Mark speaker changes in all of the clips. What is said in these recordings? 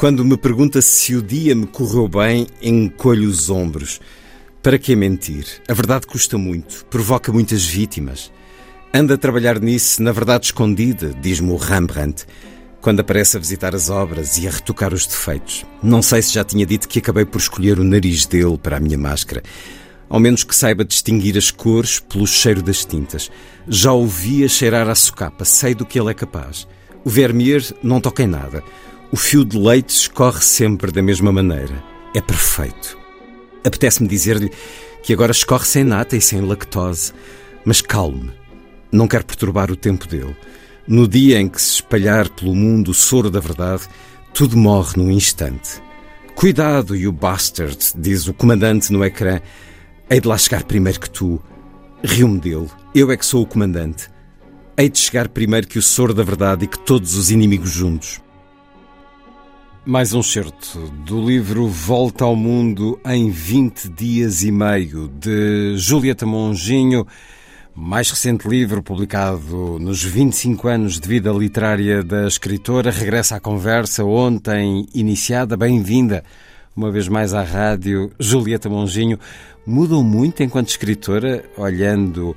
Speaker 1: Quando me pergunta se o dia me correu bem, encolho os ombros. Para que mentir? A verdade custa muito, provoca muitas vítimas. Anda a trabalhar nisso, na verdade escondida, diz-me o Rembrandt, quando aparece a visitar as obras e a retocar os defeitos. Não sei se já tinha dito que acabei por escolher o nariz dele para a minha máscara. Ao menos que saiba distinguir as cores pelo cheiro das tintas. Já ouvi a cheirar a socapa, sei do que ele é capaz. O Vermeer não toca em nada. O fio de leite escorre sempre da mesma maneira. É perfeito. Apetece-me dizer-lhe que agora escorre sem nata e sem lactose. Mas calme. Não quero perturbar o tempo dele. No dia em que se espalhar pelo mundo o soro da verdade, tudo morre num instante. Cuidado, you bastard, diz o comandante no ecrã. Hei de lá chegar primeiro que tu. Rio-me dele. Eu é que sou o comandante. Hei de chegar primeiro que o soro da verdade e que todos os inimigos juntos. Mais um certo do livro Volta ao Mundo em 20 dias e meio, de Julieta Monginho. Mais recente livro, publicado nos 25 anos de vida literária da escritora, regressa à conversa ontem iniciada. Bem-vinda uma vez mais à rádio, Julieta Monginho. Mudou muito enquanto escritora, olhando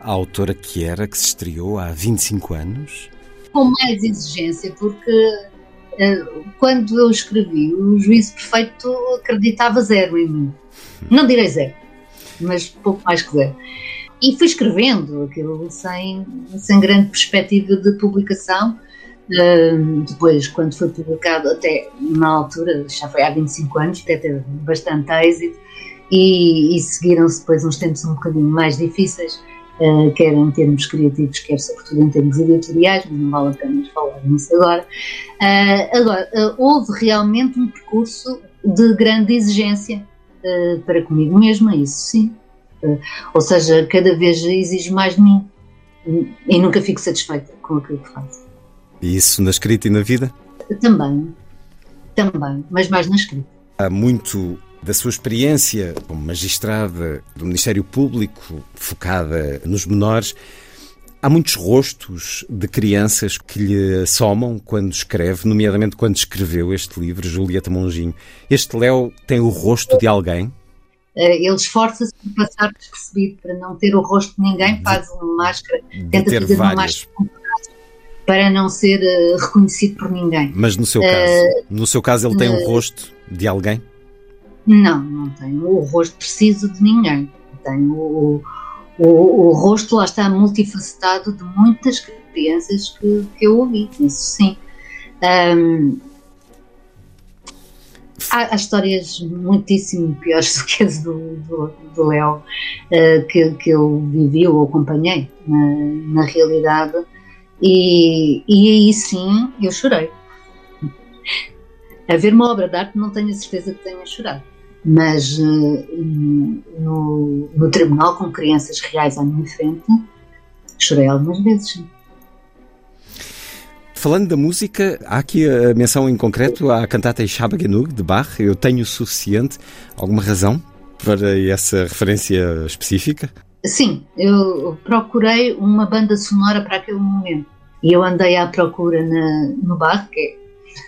Speaker 1: a autora que era, que se estreou há 25 anos?
Speaker 2: Com mais exigência, porque quando eu escrevi O Juízo Perfeito acreditava zero em mim. Não direi zero, mas pouco mais que zero. E fui escrevendo aquilo sem, sem grande perspectiva de publicação. Depois, quando foi publicado, até na altura, já foi há 25 anos, até teve bastante êxito, e, e seguiram-se depois uns tempos um bocadinho mais difíceis, uh, quer em termos criativos, quer sobretudo em termos editoriais, mas não vale a pena falar nisso agora. Uh, agora, houve realmente um percurso de grande exigência para comigo mesma, isso sim. Uh, ou seja, cada vez exige mais de mim e nunca fico satisfeita com aquilo que faço.
Speaker 1: E isso na escrita e na vida?
Speaker 2: Também, também, mas mais na escrita.
Speaker 1: Há muito da sua experiência como magistrada do Ministério Público, focada nos menores. Há muitos rostos de crianças que lhe somam quando escreve, nomeadamente quando escreveu este livro, Julieta Monginho. Este Léo tem o rosto de alguém?
Speaker 2: Eh, ele esforça-se por passar despercebido, para não ter o rosto de ninguém, faz uma máscara, tenta fazer várias. uma máscara para não ser uh, reconhecido por ninguém.
Speaker 1: Mas no seu caso, uh, no seu caso ele tem o rosto de alguém?
Speaker 2: Não, não tem o rosto preciso de ninguém. Tem o, o, o, o rosto lá está multifacetado de muitas crianças que, que eu ouvi, isso sim. Um, há, há, histórias muitíssimo piores do que as do, do, do Léo, uh, que, que eu vivi ou acompanhei na, na realidade, e, e aí sim eu chorei. A ver uma obra de arte não tenho a certeza que tenha chorado, mas uh, no, no tribunal com crianças reais à minha frente, chorei algumas vezes.
Speaker 1: Falando da música, há aqui a menção em concreto à cantata Ishaba Genug, de Bach. Eu tenho o suficiente. Alguma razão para essa referência específica?
Speaker 2: Sim, eu procurei uma banda sonora para aquele momento. E eu andei à procura na, no Bach, que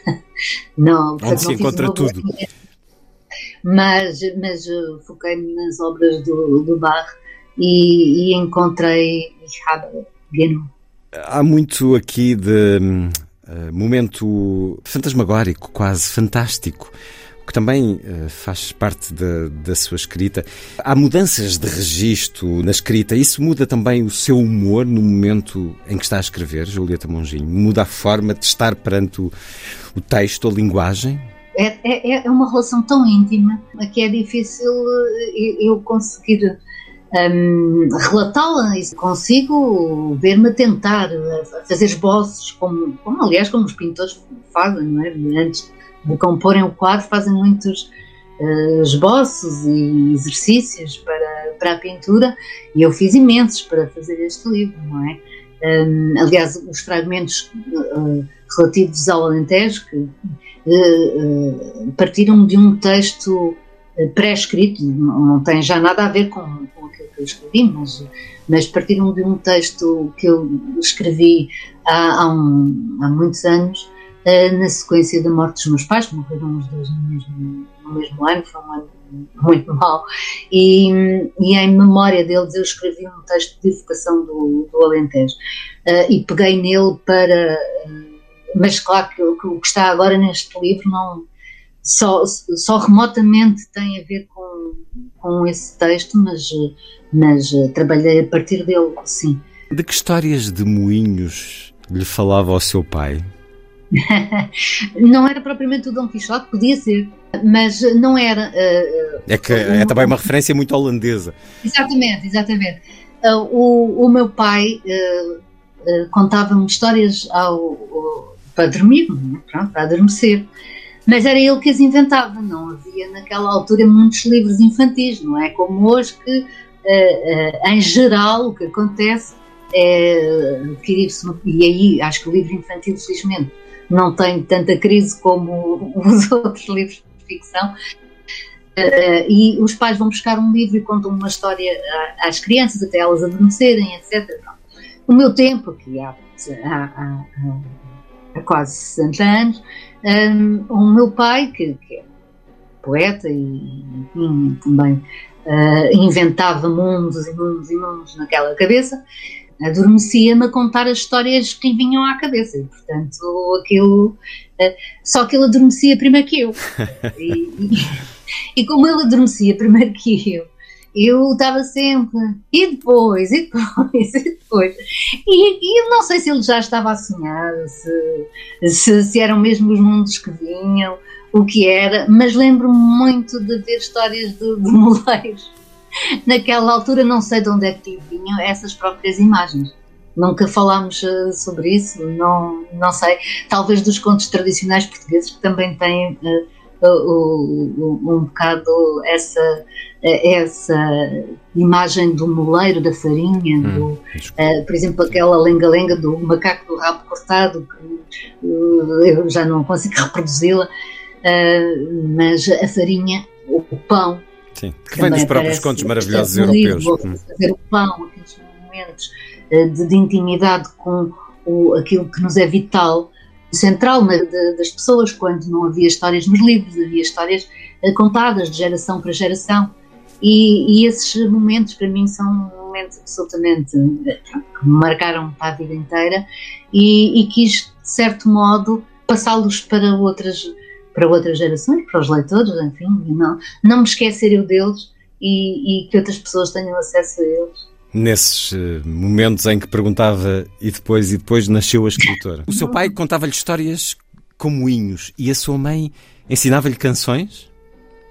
Speaker 2: é...
Speaker 1: não, Onde se encontra tudo.
Speaker 2: Mas, mas foquei-me nas obras do, do Bach e, e encontrei Genug.
Speaker 1: Há muito aqui de uh, momento fantasmagórico, quase fantástico, que também uh, faz parte da, da sua escrita. Há mudanças de registro na escrita. Isso muda também o seu humor no momento em que está a escrever, Julieta Monginho? Muda a forma de estar perante o, o texto, a linguagem?
Speaker 2: É, é, é uma relação tão íntima que é difícil eh, eu conseguir um, relatá-la e consigo ver-me tentar fazer esboços, como, como aliás como os pintores fazem, não é? Antes de comporem o quadro, fazem muitos uh, esboços e exercícios para, para a pintura e eu fiz imensos para fazer este livro, não é? Um, aliás, os fragmentos uh, relativos ao Alentejo que partiram de um texto pré-escrito, não, tem já nada a ver com, com aquilo que eu escrevi, mas, mas partiram de um texto que eu escrevi há, há, um, há muitos anos, na sequência da morte dos meus pais, morreram os dois no mesmo, no mesmo ano, foi um ano muito mau, e, e, em memória deles eu escrevi um texto de evocação do, do Alentejo e peguei nele para. Mas claro que, que, o que está agora neste livro não só, só remotamente tem a ver com, com esse texto, mas, mas uh, trabalhei a partir dele, sim.
Speaker 1: De que histórias de moinhos lhe falava ao seu pai?
Speaker 2: não era propriamente o Dom Quixote, podia ser, mas não era. Uh,
Speaker 1: é que é também uma referência muito holandesa.
Speaker 2: Exatamente, exatamente. Uh, o, o meu pai uh, contava-me histórias ao, para dormir, é? Pronto, para adormecer. Mas era ele que as inventava, não havia naquela altura muitos livros infantis, não é como hoje que, em geral, o que acontece é adquirir-se, e aí acho que o livro infantil, felizmente, não tem tanta crise como os outros livros de ficção. Uh, e os pais vão buscar um livro e contam uma história às crianças até elas adormecerem, etc. O meu tempo, que há, há, há, há quase 60 anos, um, o meu pai, que, que é poeta e, enfim, também uh, inventava mundos e mundos e mundos naquela cabeça, adormecia-me a contar as histórias que lhe vinham à cabeça e, portanto, aquilo. Uh, só que ele adormecia primeiro que eu. e, e, e, como ele adormecia primeiro que eu, eu estava sempre. E depois, e depois, e depois. E, e não sei se ele já estava a sonhar, se, se, se eram mesmo os mundos que vinham, o que era, mas lembro-me muito de ver histórias de, de moleiros naquela altura não sei de onde é que vinham essas próprias imagens. Nunca falámos uh, sobre isso, não, não sei. Talvez dos contos tradicionais portugueses que também têm uh, um bocado essa, essa imagem do moleiro, da farinha, hum, do, por exemplo, aquela lenga-lenga do macaco do rabo cortado, que eu já não consigo reproduzi-la, mas a farinha, o pão,
Speaker 1: Sim, que vem dos próprios contos maravilhosos europeus.
Speaker 2: Hum. Fazer o pão, aqueles momentos de, de intimidade com o, aquilo que nos é vital, central de, das pessoas, quando não havia histórias nos livros, havia histórias eh, contadas de geração para geração. E, e, esses momentos para mim são momentos absolutamente eh, que me marcaram para a vida inteira e, e quis, de certo modo, passá-los para outras para outras gerações, para os leitores, enfim, não, não me esquecer eu deles e, e que outras pessoas tenham acesso a eles
Speaker 1: nesses uh, momentos em que perguntava e depois e depois nasceu a escritora. O seu pai contava-lhe histórias como moinhos e a sua mãe ensinava-lhe canções?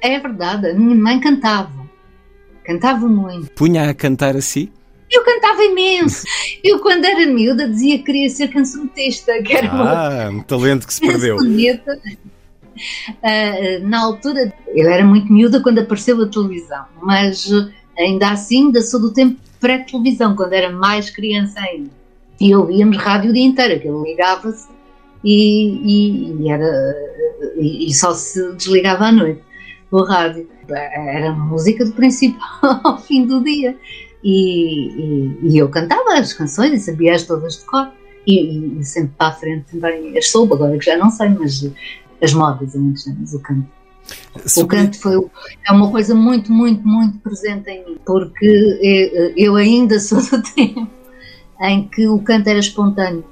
Speaker 2: É verdade, a minha mãe cantava. Cantava muito.
Speaker 1: Punha a cantar assim?
Speaker 2: Eu cantava imenso. Eu, quando era miúda, dizia que queria ser cancionista, que era
Speaker 1: ah, um talento que se perdeu.
Speaker 2: Uh, na altura, eu era muito miúda quando apareceu a televisão, mas uh, ainda assim, ainda sou do tempo pré-televisão, quando era mais criança ainda. E ouvíamos rádio o dia inteiro, aquilo ligava-se e, e, e, era, e, e só se desligava à noite o rádio. Era música do princípio ao fim do dia. E, e, eu cantava as canções e sabia-as todas de cor. E, e, sempre para a frente também as soube, agora que já não sei, mas as modas há muitos anos, o canto. Sobre... O canto foi, é uma coisa muito, muito, muito presente em mim, porque é, eu ainda sou do tempo em que o canto era espontâneo.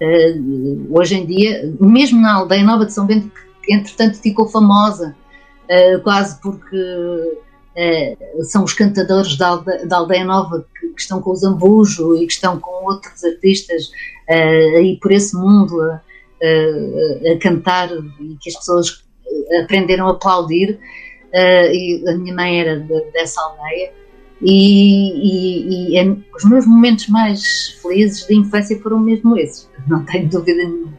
Speaker 2: Uh, hoje em dia, mesmo na aldeia Nova de São Bento, que entretanto ficou famosa, uh, quase porque uh, são os cantadores da aldeia, Nova que, que, estão com o Zambujo e que estão com outros artistas aí por esse mundo a cantar e que as pessoas aprenderam a aplaudir. e a minha mãe era de, dessa aldeia. E, e, e é, os meus momentos mais felizes de infância foram mesmo esses, não tenho dúvida nenhuma,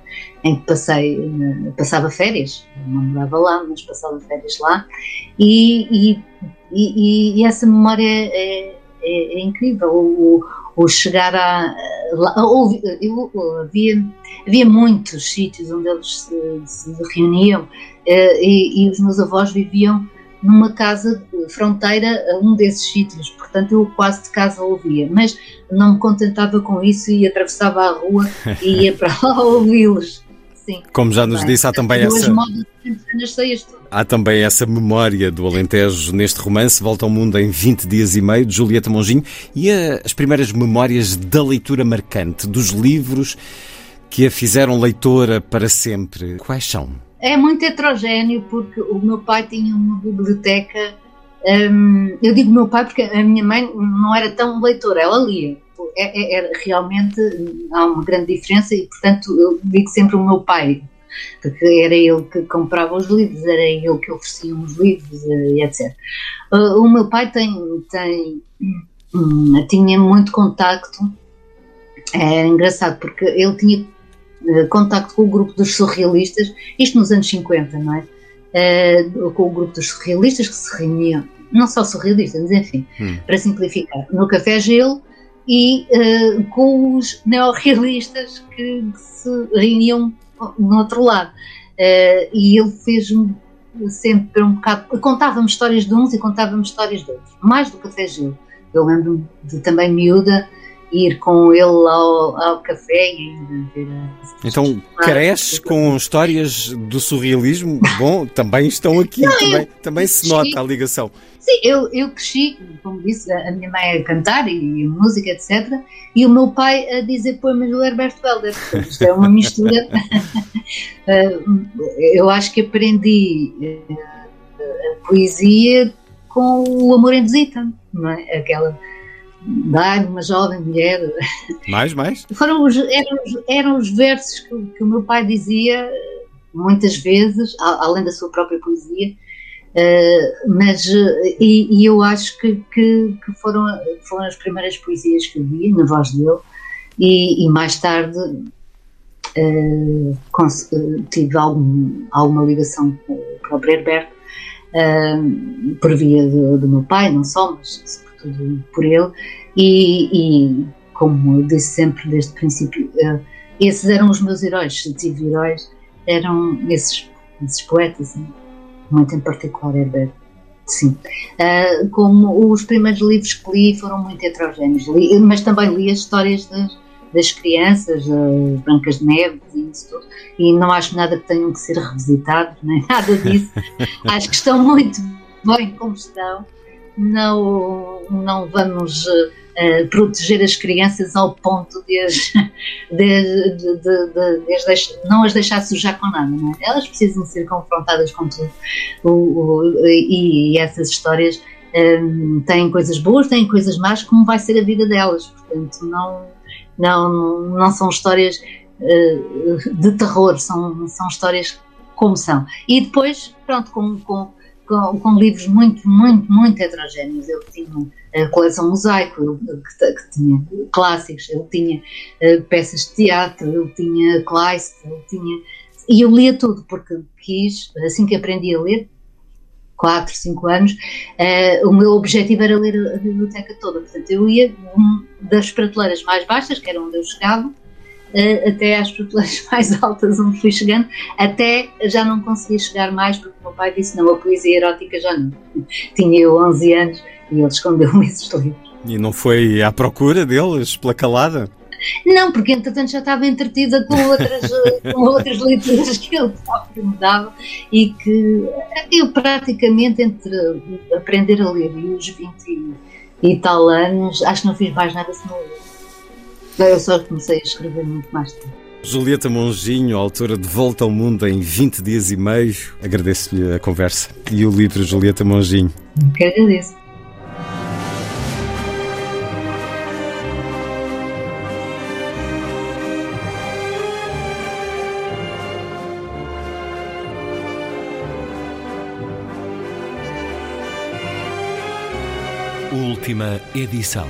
Speaker 2: em que passei, passava férias, não morava lá, mas passava férias lá, e, e, e essa memória é, é, é incrível. O, o chegar a. Lá, eu, havia, havia muitos sítios onde eles se, se reuniam eh, e, e, os meus avós viviam numa casa fronteira a um desses sítios, portanto eu quase de casa ouvia, mas não me contentava com isso e atravessava a rua e ia para lá ouvi-los. Sim.
Speaker 1: Como já nos disse, há também essa. Há também essa memória do Alentejo neste romance, Volta ao Mundo em 20 dias e meio, de Julieta Monginho, e a, as primeiras memórias da leitura marcante, dos livros que a fizeram leitora para sempre. Quais são?
Speaker 2: É muito heterogéneo, porque o meu pai tinha uma biblioteca. Hum, eu digo meu pai porque a minha mãe não era tão leitora, ela lia é, é, é, realmente há uma grande diferença e, portanto, eu digo sempre o meu pai, porque era ele que comprava os livros, era ele que oferecia os livros, eh, e etc. Uh, o meu pai tem, tem hum, tinha muito contacto, é engraçado, porque ele tinha uh, contacto com o grupo dos surrealistas, isto nos anos 50, não é? Com o grupo dos surrealistas que se reuniam, não só surrealistas, mas enfim, hum. para simplificar, no Café Gelo e uh, com os neorrealistas que, que se reuniam no outro lado. Uh, e ele fez-me sempre um bocado. Contava-me histórias de uns e contava-me histórias de outros, mais do Café Gil. Eu lembro-me de também miúda ir com ele ao, ao café e ver
Speaker 1: Então, cresce com histórias do surrealismo? Bom, também estão aqui, Não, também, também se nota a ligação.
Speaker 2: Sim, eu, eu cresci, como disse, a minha mãe a cantar e, e música, etc. E o meu pai a dizer poemas do Herberto Helder. Isto é uma mistura. Eh, eu acho que aprendi eh, a poesia com o amor em visita, não é? Aquela dar uma jovem mulher.
Speaker 1: Mais, mais?
Speaker 2: Foram os, eram, os, eram os versos que, que, o meu pai dizia muitas vezes, além da sua própria poesia, uh, mas e, e, eu acho que, que, que, foram, foram as primeiras poesias que eu vi na voz dele e, e mais tarde uh, tive algum, alguma ligação com o próprio Herberto uh, por via do, do meu pai, não só, mas tudo por ele, e, e como eu disse sempre desde o princípio, uh, esses eram os meus heróis, se tive heróis, eram esses, esses poetas, né? muito em particular Herbert. Sim. Uh, como os primeiros livros que li foram muito heterogéneos, li, mas também li as histórias das, das crianças, as Brancas de Neve e isso tudo, e não acho nada que tenham que ser revisitados, nem nada disso. acho que estão muito bem como estão não, não vamos uh, proteger as crianças ao ponto de, as, de, de, de, não as deixar sujar com nada. É? Elas precisam ser confrontadas com tudo. O, o, e, e, essas histórias um, eh, têm coisas boas, têm coisas más, como vai ser a vida delas. Portanto, não, não, não são histórias uh, de terror, são, são histórias como são. E depois, pronto, com, com com, com, livros muito, muito, muito heterogéneos. Eu tinha a coleção Mosaico, eu, que, que, tinha clássicos, eu tinha uh, peças de teatro, eu tinha Kleist, eu tinha. E eu lia tudo, porque quis, assim que aprendi a ler, 4, 5 anos, uh, o meu objetivo era ler a biblioteca toda. Portanto, eu ia das prateleiras mais baixas, que era onde eu chegava, até às prateleiras mais altas onde fui chegando, até já não conseguia chegar mais, porque o meu pai disse: não, a poesia erótica já não. Tinha eu 11 anos e ele escondeu-me esses livros.
Speaker 1: E não foi à procura deles, pela calada?
Speaker 2: Não, porque entretanto já estava entretida com outras, com outras leituras que ele próprio me dava e que eu praticamente entre aprender a ler e os 20 e, e tal anos, acho que não fiz mais nada senão ler. Eu só comecei a escrever muito mais tarde.
Speaker 1: Julieta Monginho, autora de Volta ao Mundo em 20 dias e meio, agradeço-lhe a conversa e o livro Julieta Monginho.
Speaker 2: Que agradeço.
Speaker 1: Última edição.